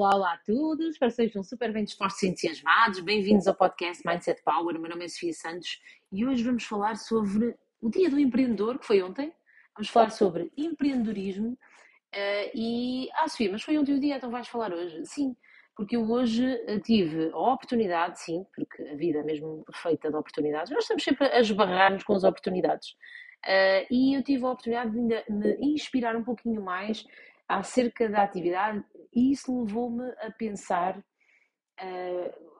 Olá, olá a todos, espero que sejam super bem dispostos e entusiasmados. Bem-vindos ao podcast Mindset Power. O meu nome é Sofia Santos e hoje vamos falar sobre o Dia do Empreendedor, que foi ontem. Vamos falar sobre empreendedorismo. Uh, e, ah, Sofia, mas foi ontem o dia, então vais falar hoje? Sim, porque eu hoje eh, tive a oportunidade, sim, porque a vida é mesmo feita de oportunidades, nós estamos sempre a esbarrar-nos com as oportunidades. Uh, e eu tive a oportunidade de me inspirar um pouquinho mais acerca da atividade e isso levou-me a pensar uh,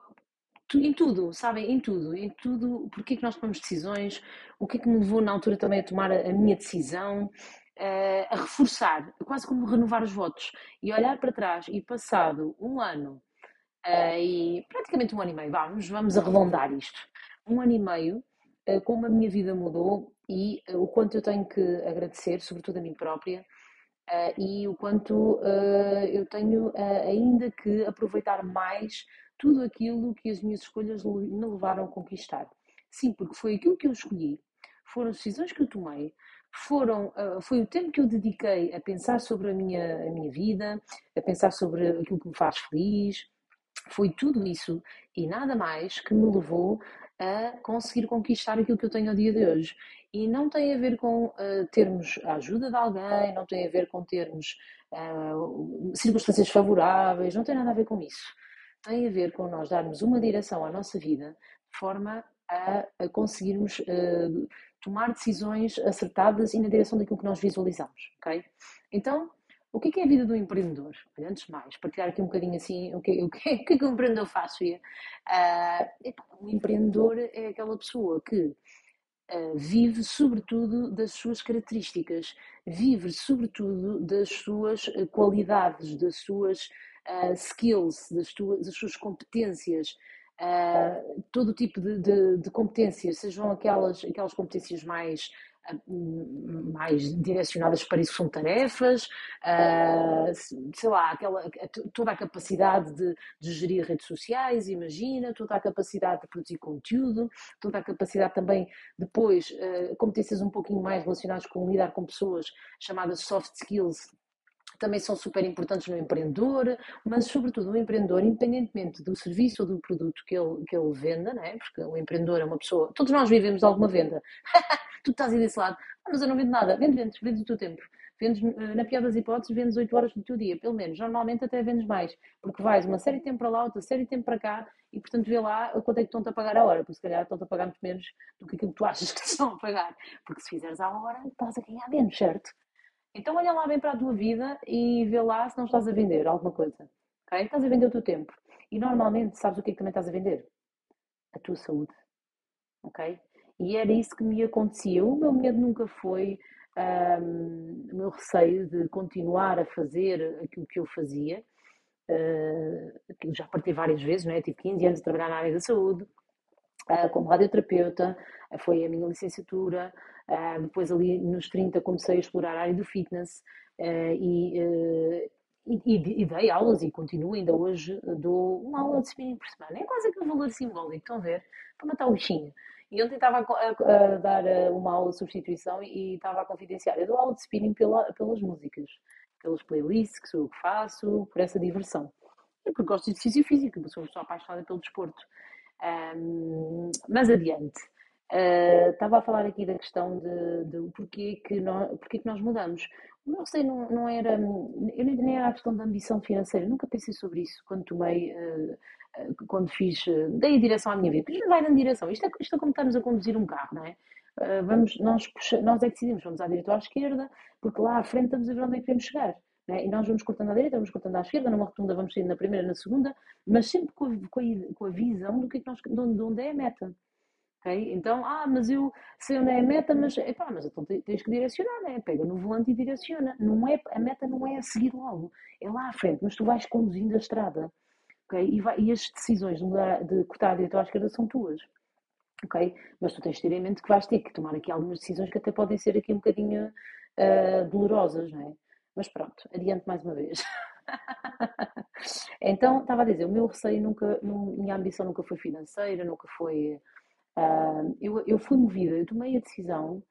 em tudo, sabem? Em tudo, em tudo, porque é que nós tomamos decisões, o que é que me levou na altura também a tomar a, minha decisão, uh, a reforçar, quase como renovar os votos e olhar para trás e passado um ano uh, e praticamente um ano e meio, vamos, vamos arredondar isto, um ano e meio, como a minha vida mudou e o quanto eu tenho que agradecer, sobretudo a mim própria, Uh, e o quanto uh, eu tenho uh, ainda que aproveitar mais tudo aquilo que as minhas escolhas me levaram a conquistar. Sim, porque foi aquilo que eu escolhi, foram as decisões que eu tomei, foram, foi o tempo que eu dediquei a pensar sobre a minha, a minha vida, a pensar sobre aquilo que me faz feliz, foi tudo isso e nada mais que me levou a conseguir conquistar aquilo que eu tenho ao dia de hoje. E não tem a ver com uh, termos a ajuda de alguém, não tem a ver com termos uh, circunstâncias favoráveis, não tem nada a ver com isso. Tem a ver com nós darmos uma direção à nossa vida de forma a, a conseguirmos uh, tomar decisões acertadas e na direção daquilo que nós visualizamos, ok? Então, o que é, que é a vida do empreendedor? Olha, antes de mais, partilhar aqui um bocadinho assim, o que, o que, o que é que um empreendedor faz, Fia? Uh, um empreendedor é aquela pessoa que Uh, vive sobretudo das suas características, vive sobretudo das suas uh, qualidades, das suas uh, skills, das, tuas, das suas competências, todo tipo de, de, de, competências, sejam aquelas, aquelas competências mais mais direcionadas para isso são tarefas, uh, sei lá, aquela, toda a capacidade de, de, gerir redes sociais, imagina, toda a capacidade de produzir conteúdo, toda a capacidade também depois, uh, competências um pouquinho mais relacionadas com lidar com pessoas, chamadas soft skills, também são super importantes no empreendedor, mas sobretudo o empreendedor, independentemente do serviço ou do produto que ele, que ele venda, né? porque o empreendedor é uma pessoa, todos nós vivemos alguma venda, tu estás aí desse lado, ah, mas eu não vendo nada, vende, vendes, vendes o teu tempo. Vendes, eh, na pior das hipóteses, vendes 8 horas do teu dia, pelo menos. Normalmente até vendes mais, porque vais uma série de tempo para lá, outra série de tempo para cá, e portanto vê lá quanto é que estão-te a pagar a hora, porque se calhar estão-te a pagar muito menos do que aquilo que tu achas que estão a pagar. Porque se fizeres à hora, estás a ganhar menos, certo? Então olha lá bem para a tua vida e vê lá se não estás a vender alguma coisa. Okay? Estás a vender o teu tempo. E normalmente sabes o que é que também estás a vender? A tua saúde. Ok? E era isso que me acontecia. O meu medo nunca foi um, o meu receio de continuar a fazer aquilo que eu fazia. Uh, já parti várias vezes, não é? Tive 15 anos a trabalhar na área da saúde, uh, como radioterapeuta, uh, foi a minha licenciatura, Uh, depois, ali nos 30, comecei a explorar a área do fitness e, uh, e, e, dei aulas e continuo ainda hoje. Dou uma aula de spinning por semana. É quase aquele valor simbólico, estão a ver? Para matar o bichinho. E ontem estava a, a, a, dar uma aula de substituição e estava a confidenciar. Eu dou aula de spinning pela, pelas músicas, pelas playlists que sou eu que faço, por essa diversão. E porque gosto de exercício físico, sou uma pessoa apaixonada pelo desporto. Um, mas adiante. Uh, estava a falar aqui da questão de, de porquê, que nós, porquê que nós mudamos. O meu receio não, não era, eu nem, nem era a questão da ambição financeira, nunca pensei sobre isso quando tomei, uh, quando fiz, dei a direção à minha vida. Porque vai dando direção, isto é, isto é como estarmos a conduzir um carro, não é? vamos, nós, nós é que decidimos, vamos à direita ou à esquerda, porque lá à frente estamos a ver onde é que queremos chegar. É? E nós vamos cortando à direita, vamos cortando à esquerda, numa rotunda vamos sair na primeira, na segunda, mas sempre com a, com a, com a visão do que é que nós, de onde é a meta. Okay? Então, ah, mas eu sei onde é a meta, mas, epá, mas então tens que direcionar, né? pega no volante e direciona. Não é, a meta não é a seguir logo, é lá à frente, mas tu vais conduzindo a estrada. Okay? E, vai, e as decisões de, mudar, de cortar a direita ou à esquerda são tuas. Okay? Mas tu tens de ter em mente que vais ter que tomar aqui algumas decisões que até podem ser aqui um bocadinho uh, dolorosas, não é? Mas pronto, adiante mais uma vez. então, estava a dizer, o meu receio nunca, minha ambição nunca foi financeira, nunca foi Uh, eu, eu fui movida, eu tomei a decisão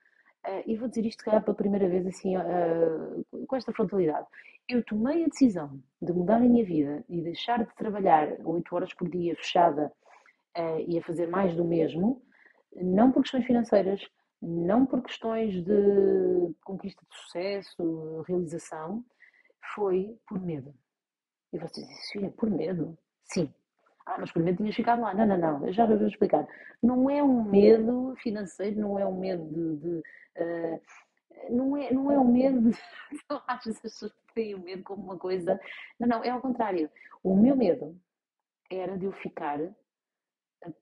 Uh, e vou dizer isto, calhar, pela primeira vez, assim, uh, com esta frontalidade. Eu tomei a decisão de mudar a minha vida e deixar de trabalhar 8 horas por dia fechada uh, e a fazer mais do mesmo, não por questões financeiras, não por questões de conquista de sucesso, realização, foi por medo. E vocês dizem, por medo? Sim. Ah, mas por medo tinhas ficado lá. Não, não, não, eu já vou explicar. Não é um medo financeiro, não é um medo de. de uh, não, é, não é um medo acho que as pessoas têm o medo como uma coisa. Não, não, é ao contrário. O meu medo era de eu ficar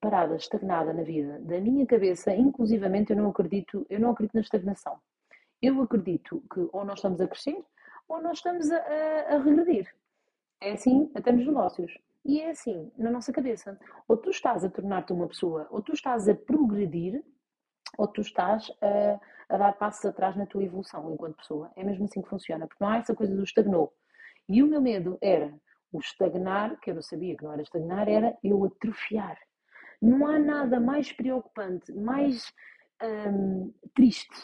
parada, estagnada na vida. Da minha cabeça, inclusivamente, eu não acredito, eu não acredito na estagnação. Eu acredito que ou nós estamos a crescer ou nós estamos a, a, a regredir. É assim até nos negócios. E é assim na nossa cabeça. Ou tu estás a tornar-te uma pessoa, ou tu estás a progredir, ou tu estás a, a, dar passos atrás na tua evolução enquanto pessoa. É mesmo assim que funciona, porque não há essa coisa do estagnou. E o meu medo era o estagnar, que eu não sabia que não era estagnar, era eu atrofiar. Não há nada mais preocupante, mais hum, triste,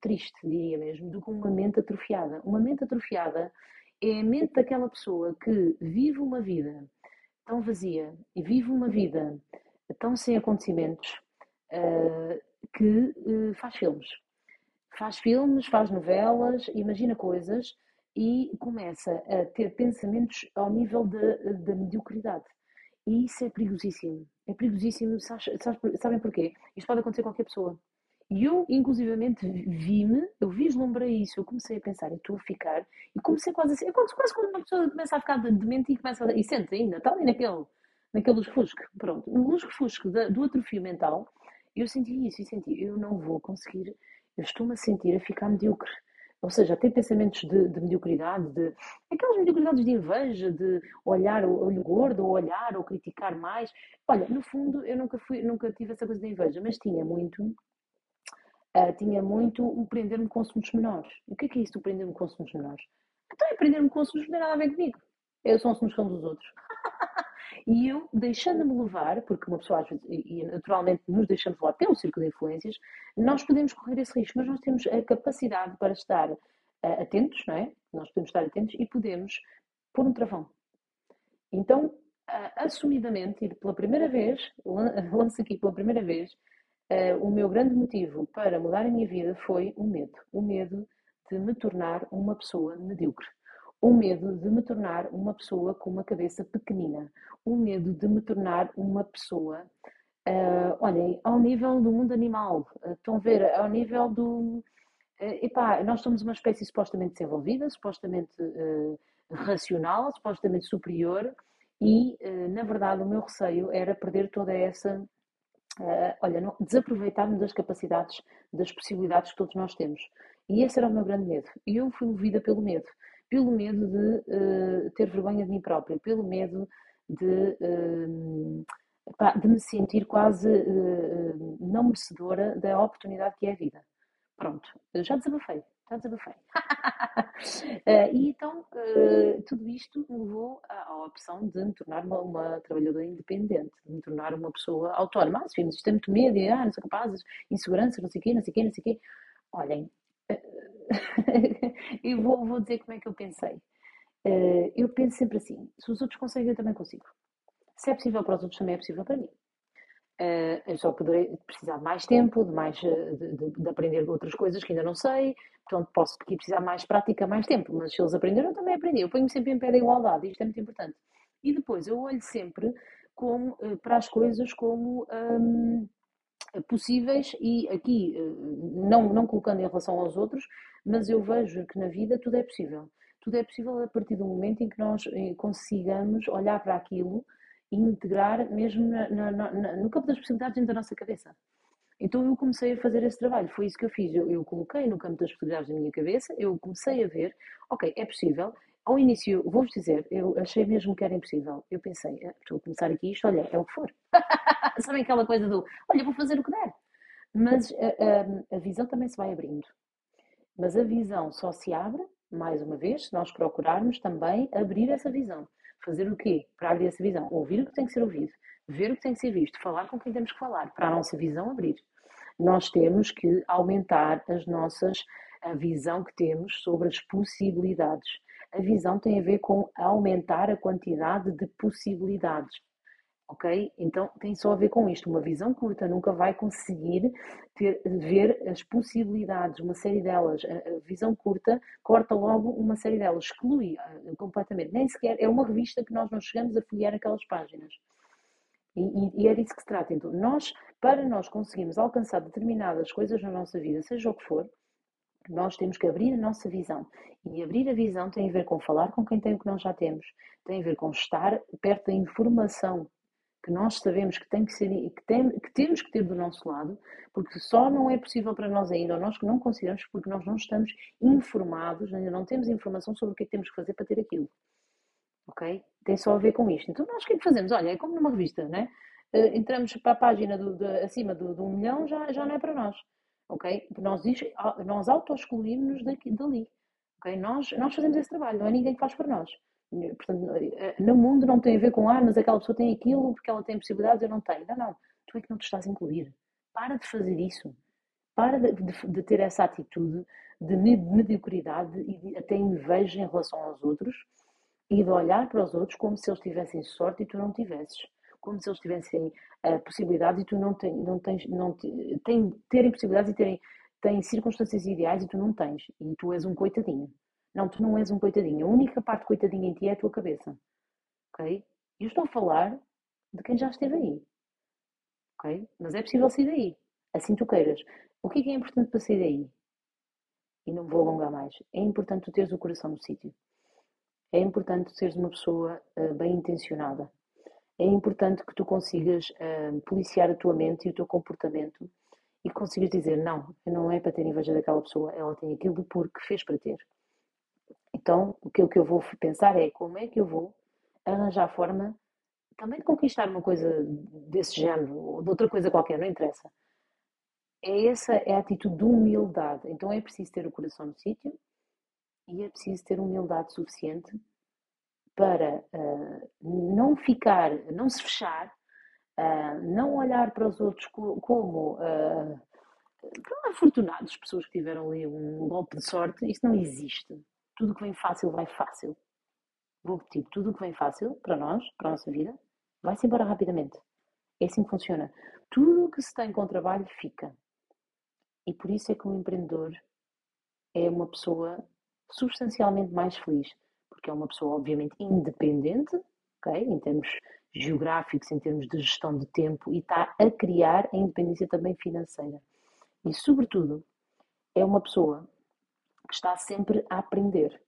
triste diria mesmo, do que uma mente atrofiada. Uma mente atrofiada é a mente daquela pessoa que vive uma vida tão vazia e vive uma vida tão sem acontecimentos uh, que uh, faz filmes. Faz filmes, faz novelas, imagina coisas e começa a ter pensamentos ao nível da mediocridade. E isso é perigosíssimo. É perigosíssimo, sabes, sabem porquê? Isto pode acontecer a qualquer pessoa. E eu, inclusivamente, vi-me, eu vislumbrei isso, eu comecei a pensar, eu estou a ficar, e comecei quase assim, é quase, quase quando uma pessoa começa a ficar demente e começa a, e sente ainda, está ali naquele, naquele lusco-fusco, pronto. No lusco-fusco do atrofio mental, eu senti isso, e senti, eu não vou conseguir, eu estou-me a sentir a ficar medíocre. Ou seja, ter pensamentos de, de, mediocridade, de aquelas mediocridades de inveja, de olhar o olho gordo, ou olhar, ou criticar mais. Olha, no fundo, eu nunca, fui, nunca tive essa coisa de inveja, mas tinha muito uh, tinha muito o prender-me com assuntos menores. E o que é que é isso, o prender-me com assuntos menores? Então, é prender-me com assuntos não tem nada a ver comigo. Eu sou assuntos com dos outros. e eu, deixando-me levar, porque uma pessoa às vezes, e naturalmente nos deixamos levar pelo círculo de influências, nós podemos correr esse risco, mas nós temos a capacidade para estar uh, atentos, não é? Nós podemos estar atentos e podemos pôr um travão. Então, uh, assumidamente, e pela primeira vez, lanço aqui pela primeira vez, o meu grande motivo para mudar a minha vida foi o medo. O medo de me tornar uma pessoa medíocre. O medo de me tornar uma pessoa com uma cabeça pequenina. O medo de me tornar uma pessoa, uh, olhem, ao nível do mundo animal. Uh, estão a ver? Ao nível do. Uh, epá, nós somos uma espécie supostamente desenvolvida, supostamente uh, racional, supostamente superior, e, na verdade, o meu receio era perder toda essa uh, olha, não, desaproveitarmos das capacidades, das possibilidades que todos nós temos. E esse era o meu grande medo. E eu fui movida pelo medo. Pelo medo de uh, ter vergonha de mim própria, pelo medo de, uh, de me sentir quase não merecedora da oportunidade que é a vida. Pronto, já desabafei, já desabafei. uh, e então, uh, tudo isto me levou à, opção de me tornar uma, uma, trabalhadora independente, de me tornar uma pessoa autónoma. Ah, se isto é muito medo, e, ah, não sou capaz, insegurança, não sei o quê, não sei o quê, não sei o quê. Olhem, eu vou, vou, dizer como é que eu pensei. Eu penso sempre assim: se os outros conseguem, eu também consigo. Se é possível para os outros, também é possível para mim. Uh, eu só poderei precisar de mais tempo, de, mais, de, de, de, aprender outras coisas que ainda não sei, portanto posso aqui precisar mais prática, mais tempo, mas se eles aprenderam, eu também aprendi. Eu ponho-me sempre em pé da igualdade, isto é muito importante. E depois eu olho sempre como, uh, para as coisas como um, possíveis e aqui, não, não colocando em relação aos outros, mas eu vejo que na vida tudo é possível. Tudo é possível a partir do momento em que nós consigamos olhar para aquilo integrar mesmo na, na, na, no campo das possibilidades dentro da nossa cabeça. Então eu comecei a fazer esse trabalho, foi isso que eu fiz. Eu, eu coloquei no campo das possibilidades da minha cabeça, eu comecei a ver, ok, é possível. Ao início, vou-vos dizer, eu achei mesmo que era impossível. Eu pensei, ah, estou a começar aqui isto, olha, é o que for. Sabem aquela coisa do, olha, vou fazer o que der. Mas a, a, a visão também se vai abrindo. Mas a visão só se abre, mais uma vez, se nós procurarmos também abrir essa visão. Fazer o quê? Para abrir essa visão. Ouvir o que tem que ser ouvido, ver o que tem que ser visto, falar com quem temos que falar, para a nossa visão abrir. nós temos que aumentar as nossas, a visão que temos sobre as possibilidades. A visão tem a ver com aumentar a quantidade de possibilidades ok? Então tem só a ver com isto. Uma visão curta nunca vai conseguir ter, ver as possibilidades, uma série delas. A, visão curta corta logo uma série delas, exclui uh, completamente. Nem sequer é uma revista que nós não chegamos a folhear aquelas páginas. E, e, e é disso que se trata. Então, nós, para nós conseguirmos alcançar determinadas coisas na nossa vida, seja o que for, nós temos que abrir a nossa visão. E abrir a visão tem a ver com falar com quem tem o que nós já temos, tem a ver com estar perto da informação que nós sabemos que, tem que, ser, que, tem, que temos que ter do nosso lado, porque só não é possível para nós ainda, ou nós que não consideramos, porque nós não estamos informados, ainda não temos informação sobre o que é que temos que fazer para ter aquilo. Ok? Tem só a ver com isto. Então nós o que é que fazemos? Olha, é como numa revista, né? Uh, entramos para a página do, de, acima do, do um milhão, já, já não é para nós. Ok? Nós, nós auto-excluímos-nos dali. Ok? Nós, nós fazemos esse trabalho, não é ninguém que faz por nós. Portanto, eh, no mundo não tem a ver com, ah, mas aquela pessoa tem aquilo porque ela tem possibilidades, eu não tenho. Não, não. Tu é que não te estás a incluir. Para de fazer isso. Para de, de, de ter essa atitude de mediocridade e de, até inveja em relação aos outros e de olhar para os outros como se eles tivessem sorte e tu não tivesses. Como se eles tivessem uh, possibilidades e tu não, tens, não tens, não tem, terem possibilidades e terem, têm circunstâncias ideais e tu não tens. E tu és um coitadinho. Não, tu não és um coitadinho. A única parte coitadinha em ti é a tua cabeça. Ok? Eu estou a falar de quem já esteve aí. Ok? Mas é possível sair daí. Assim tu queiras. O que é que é importante para sair daí? E não vou alongar mais. É importante tu teres o coração no sítio. É importante seres uma pessoa uh, bem intencionada. É importante que tu consigas uh, policiar a tua mente e o teu comportamento e consigas dizer: não, não é para ter inveja daquela pessoa, ela tem aquilo porque fez para ter. Então, o que, o que eu vou pensar é como é que eu vou arranjar forma também de conquistar uma coisa desse género, ou de outra coisa qualquer, não interessa. É essa é a atitude de humildade. Então é preciso ter o coração no sítio e é preciso ter humildade suficiente para uh, não ficar, não se fechar, uh, não olhar para os outros como uh, afortunados, pessoas que tiveram ali um golpe de sorte. Isso não existe. Tudo que vem fácil vai fácil. Vou repetir, tudo que vem fácil para nós, para a nossa vida, vai-se embora rapidamente. É assim que funciona. Tudo o que se tem com trabalho fica. E por isso é que um empreendedor é uma pessoa substancialmente mais feliz, porque é uma pessoa obviamente independente, ok, em termos geográficos, em termos de gestão de tempo, e está a criar a independência também financeira. E sobretudo é uma pessoa que está sempre a aprender.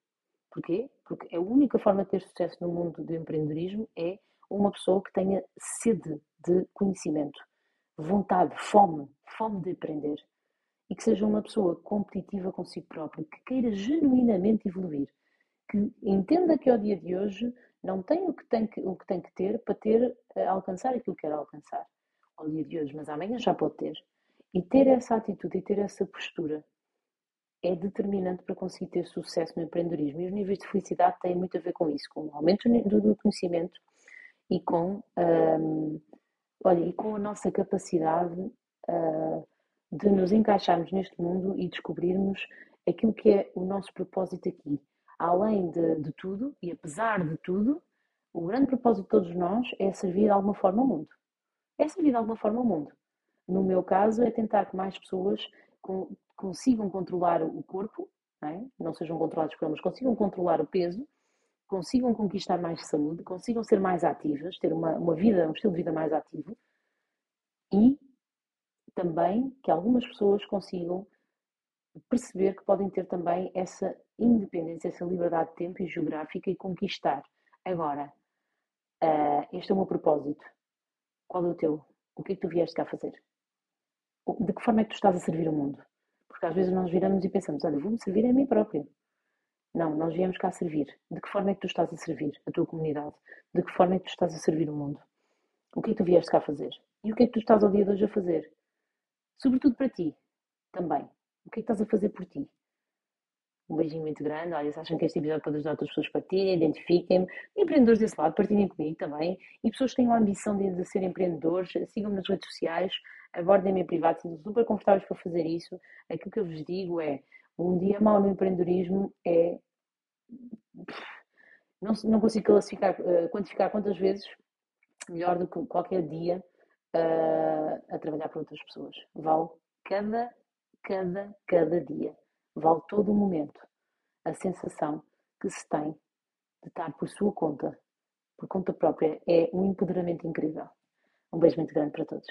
Porquê? Porque a única forma de ter sucesso no mundo do empreendedorismo é uma pessoa que tenha sede de conhecimento, vontade, fome, fome de aprender. E que seja uma pessoa competitiva consigo própria, que queira genuinamente evoluir, que entenda que ao dia de hoje não tem o que tem que, o que, tem que ter para ter, eh, alcançar aquilo que quer alcançar ao dia de hoje, mas amanhã já pode ter. E ter essa atitude e ter essa postura é determinante para conseguir ter sucesso no empreendedorismo. E os níveis de felicidade têm muito a ver com isso, com o aumento do conhecimento e com, um, olha, e com a nossa capacidade uh, de nos encaixarmos neste mundo e descobrirmos aquilo que é o nosso propósito aqui. Além de, de tudo, e apesar de tudo, o grande propósito de todos nós é servir de alguma forma ao mundo. É servir de alguma forma ao mundo. No meu caso, é tentar que mais pessoas consigam controlar o corpo, não, é? não sejam controlados por eles, consigam controlar o peso, consigam conquistar mais saúde, consigam ser mais ativas, ter uma, uma vida, um estilo de vida mais ativo e também que algumas pessoas consigam perceber que podem ter também essa independência, essa liberdade de tempo e geográfica e conquistar. Agora, uh, este é o meu propósito. Qual é o teu? O que é que tu vieste cá fazer? De que forma é que tu estás a servir o mundo? Porque às vezes nós viramos e pensamos, olha, vou-me servir a mim próprio. Não, nós viemos cá servir. De que forma é que tu estás a servir a tua comunidade? De que forma é que tu estás a servir o mundo? O que é que tu vieste cá fazer? E o que é que tu estás ao dia de hoje a fazer? Sobretudo para ti, também. O que é que estás a fazer por ti? Um beijinho muito grande. Olha, se acham que este episódio pode ajudar outras pessoas, partilhem, identifiquem-me. Empreendedores desse lado, partilhem comigo também. E pessoas que tenham a ambição de, de ser empreendedores, sigam-me nas redes sociais. abordem-me em privado, sinto super confortáveis para fazer isso. Aquilo que eu vos digo é, um dia mau no empreendedorismo é... Não, não consigo classificar, uh, quantificar quantas vezes melhor do que qualquer dia uh, a trabalhar para outras pessoas. Vale cada, cada, cada dia. Vale todo o momento. A sensação que se tem de estar por sua conta, por conta própria, é um empoderamento incrível. Um beijo muito grande para todos.